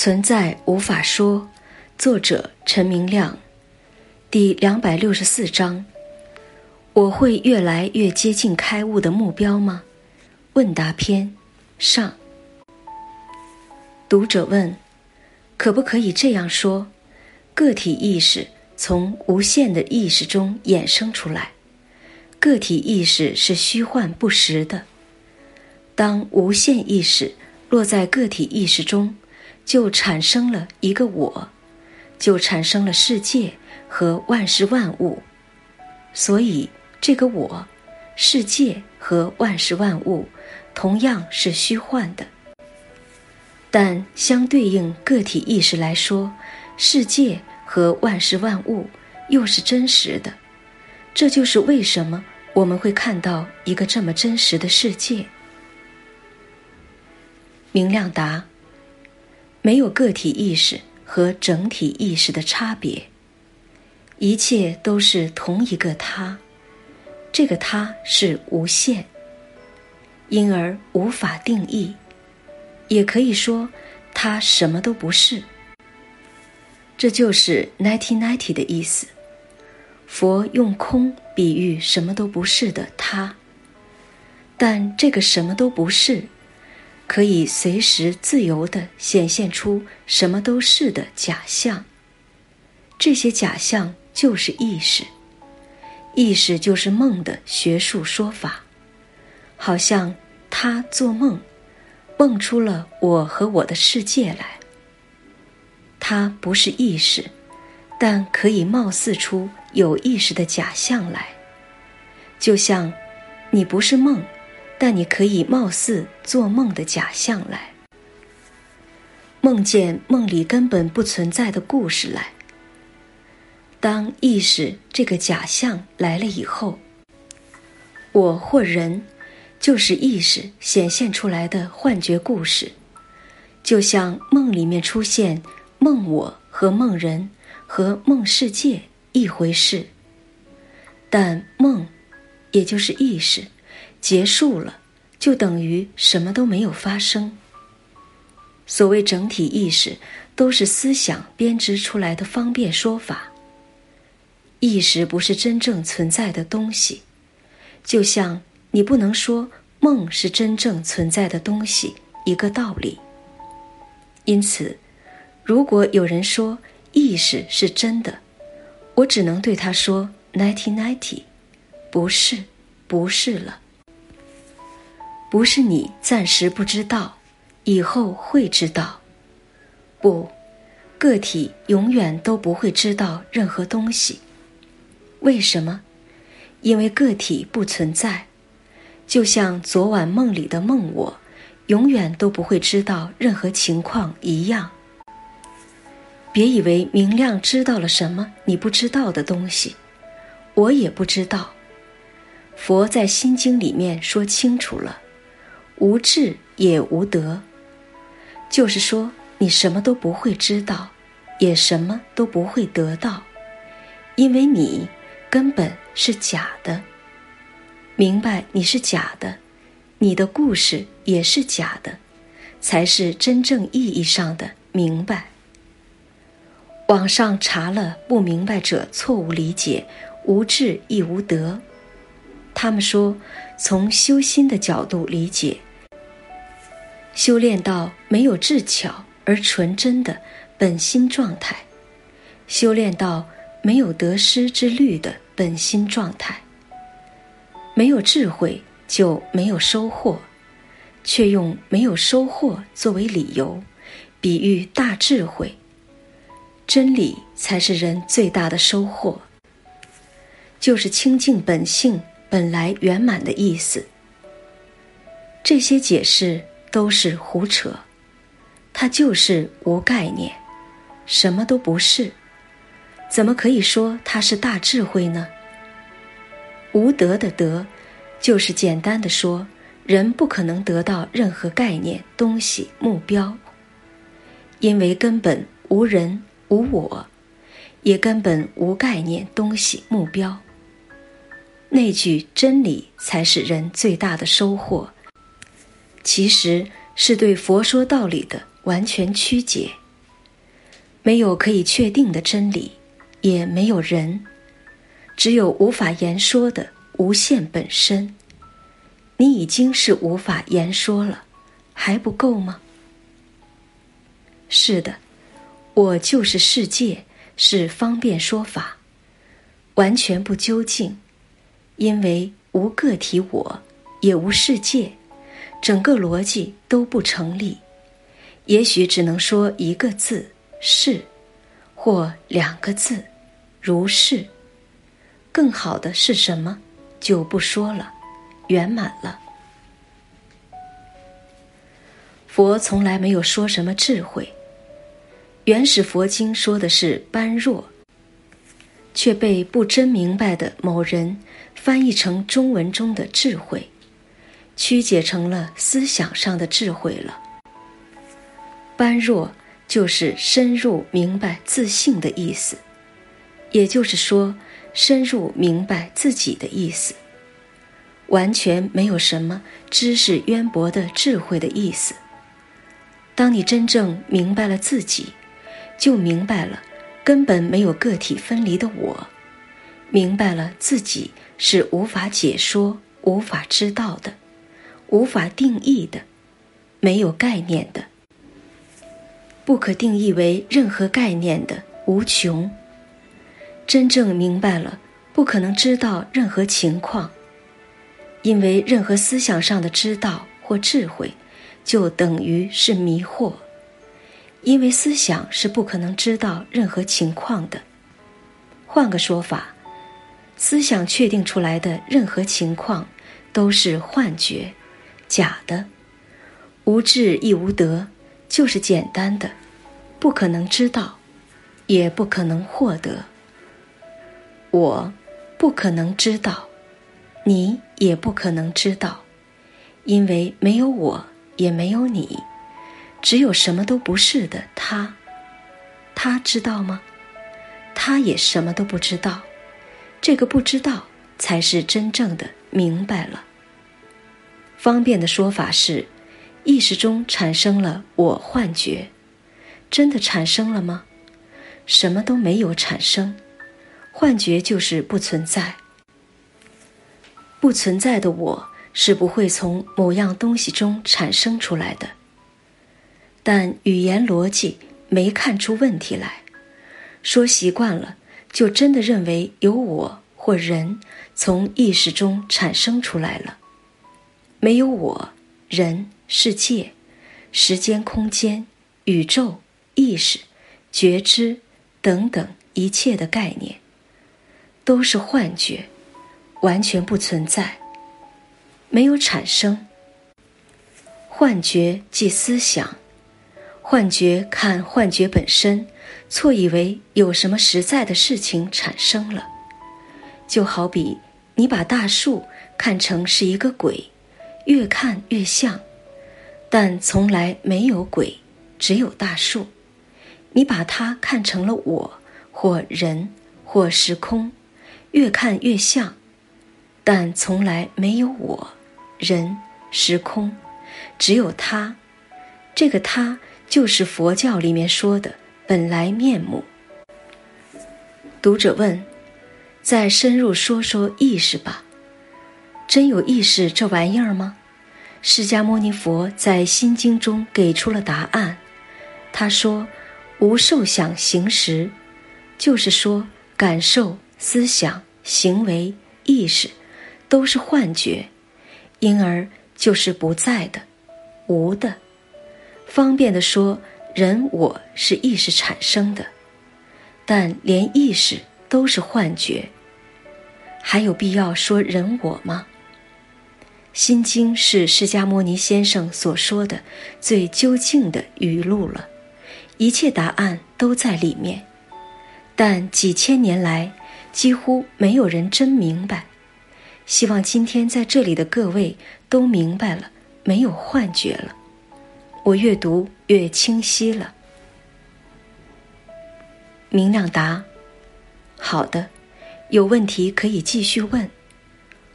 存在无法说，作者陈明亮，第两百六十四章。我会越来越接近开悟的目标吗？问答篇上。读者问：可不可以这样说？个体意识从无限的意识中衍生出来，个体意识是虚幻不实的。当无限意识落在个体意识中，就产生了一个我，就产生了世界和万事万物。所以。这个我、世界和万事万物，同样是虚幻的。但相对应个体意识来说，世界和万事万物又是真实的。这就是为什么我们会看到一个这么真实的世界。明亮答：没有个体意识和整体意识的差别，一切都是同一个他。这个他是无限，因而无法定义，也可以说他什么都不是。这就是 ninety ninety 的意思。佛用空比喻什么都不是的他，但这个什么都不是，可以随时自由地显现出什么都是的假象。这些假象就是意识。意识就是梦的学术说法，好像他做梦，梦出了我和我的世界来。它不是意识，但可以貌似出有意识的假象来。就像你不是梦，但你可以貌似做梦的假象来，梦见梦里根本不存在的故事来。当意识这个假象来了以后，我或人就是意识显现出来的幻觉故事，就像梦里面出现梦我和梦人和梦世界一回事。但梦，也就是意识，结束了，就等于什么都没有发生。所谓整体意识，都是思想编织出来的方便说法。意识不是真正存在的东西，就像你不能说梦是真正存在的东西一个道理。因此，如果有人说意识是真的，我只能对他说 “ninety ninety”，不是，不是了，不是你暂时不知道，以后会知道。不，个体永远都不会知道任何东西。为什么？因为个体不存在，就像昨晚梦里的梦我，永远都不会知道任何情况一样。别以为明亮知道了什么你不知道的东西，我也不知道。佛在心经里面说清楚了：无智也无得，就是说你什么都不会知道，也什么都不会得到，因为你。根本是假的，明白你是假的，你的故事也是假的，才是真正意义上的明白。网上查了不明白者错误理解，无智亦无德。他们说，从修心的角度理解，修炼到没有智巧而纯真的本心状态，修炼到。没有得失之虑的本心状态，没有智慧就没有收获，却用没有收获作为理由，比喻大智慧。真理才是人最大的收获，就是清净本性本来圆满的意思。这些解释都是胡扯，它就是无概念，什么都不是。怎么可以说它是大智慧呢？无德的德，就是简单的说，人不可能得到任何概念、东西、目标，因为根本无人、无我，也根本无概念、东西、目标。那句真理才是人最大的收获，其实是对佛说道理的完全曲解。没有可以确定的真理，也没有人，只有无法言说的无限本身。你已经是无法言说了，还不够吗？是的，我就是世界，是方便说法，完全不究竟，因为无个体我，也无世界，整个逻辑都不成立。也许只能说一个字是，或两个字如是。更好的是什么，就不说了，圆满了。佛从来没有说什么智慧。原始佛经说的是般若，却被不真明白的某人翻译成中文中的智慧，曲解成了思想上的智慧了。般若就是深入明白自性的意思，也就是说，深入明白自己的意思，完全没有什么知识渊博的智慧的意思。当你真正明白了自己。就明白了，根本没有个体分离的我，明白了自己是无法解说、无法知道的、无法定义的、没有概念的、不可定义为任何概念的无穷。真正明白了，不可能知道任何情况，因为任何思想上的知道或智慧，就等于是迷惑。因为思想是不可能知道任何情况的。换个说法，思想确定出来的任何情况都是幻觉、假的，无智亦无得，就是简单的，不可能知道，也不可能获得。我不可能知道，你也不可能知道，因为没有我，也没有你。只有什么都不是的他，他知道吗？他也什么都不知道。这个不知道才是真正的明白了。方便的说法是：意识中产生了我幻觉，真的产生了吗？什么都没有产生，幻觉就是不存在。不存在的我是不会从某样东西中产生出来的。但语言逻辑没看出问题来，说习惯了，就真的认为有我或人从意识中产生出来了。没有我、人、世界、时间、空间、宇宙、意识、觉知等等一切的概念，都是幻觉，完全不存在，没有产生。幻觉即思想。幻觉看幻觉本身，错以为有什么实在的事情产生了，就好比你把大树看成是一个鬼，越看越像，但从来没有鬼，只有大树。你把它看成了我或人或时空，越看越像，但从来没有我、人、时空，只有它。这个它。就是佛教里面说的本来面目。读者问：“再深入说说意识吧，真有意识这玩意儿吗？”释迦牟尼佛在《心经》中给出了答案。他说：“无受想行识，就是说感受、思想、行为、意识，都是幻觉，因而就是不在的，无的。”方便的说，人我是意识产生的，但连意识都是幻觉，还有必要说人我吗？《心经》是释迦牟尼先生所说的最究竟的语录了，一切答案都在里面，但几千年来几乎没有人真明白。希望今天在这里的各位都明白了，没有幻觉了。我越读越清晰了。明亮答：“好的，有问题可以继续问。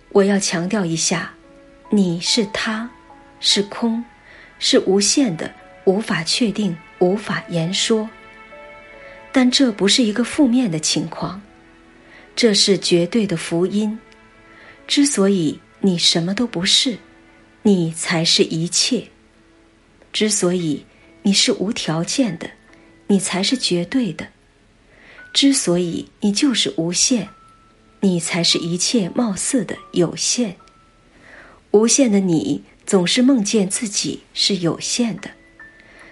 我要强调一下，你是他，是空，是无限的，无法确定，无法言说。但这不是一个负面的情况，这是绝对的福音。之所以你什么都不是，你才是一切；之所以你是无条件的，你才是绝对的；之所以你就是无限，你才是一切貌似的有限。无限的你总是梦见自己是有限的，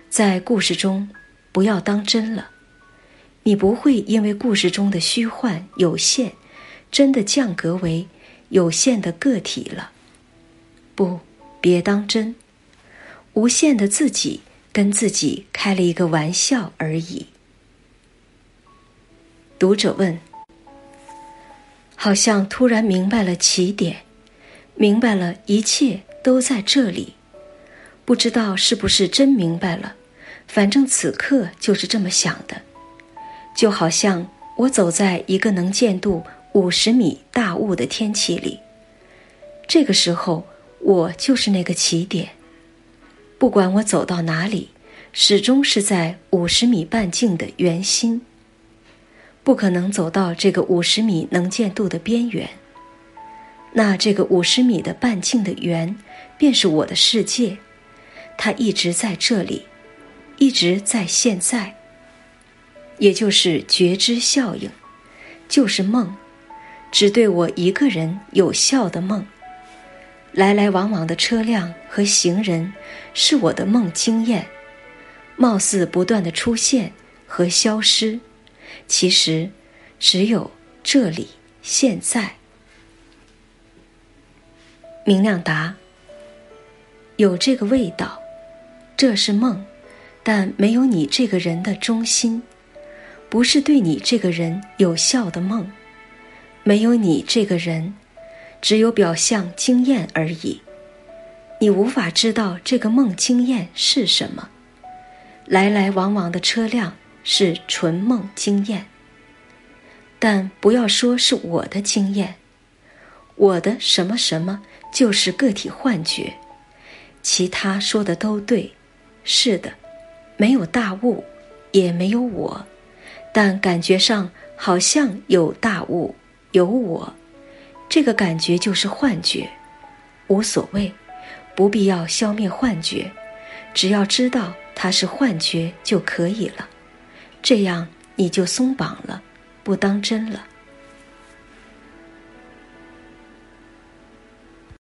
在故事中不要当真了。你不会因为故事中的虚幻有限，真的降格为有限的个体了。不，别当真。无限的自己跟自己开了一个玩笑而已。读者问：好像突然明白了起点，明白了一切都在这里，不知道是不是真明白了。反正此刻就是这么想的。就好像我走在一个能见度五十米大雾的天气里，这个时候我就是那个起点。不管我走到哪里，始终是在五十米半径的圆心。不可能走到这个五十米能见度的边缘。那这个五十米的半径的圆，便是我的世界，它一直在这里，一直在现在。也就是觉知效应，就是梦，只对我一个人有效的梦。来来往往的车辆和行人，是我的梦经验，貌似不断的出现和消失，其实只有这里现在。明亮答：有这个味道，这是梦，但没有你这个人的中心。不是对你这个人有效的梦，没有你这个人，只有表象经验而已。你无法知道这个梦经验是什么。来来往往的车辆是纯梦经验，但不要说是我的经验，我的什么什么就是个体幻觉。其他说的都对，是的，没有大物，也没有我。但感觉上好像有大物，有我，这个感觉就是幻觉，无所谓，不必要消灭幻觉，只要知道它是幻觉就可以了，这样你就松绑了，不当真了。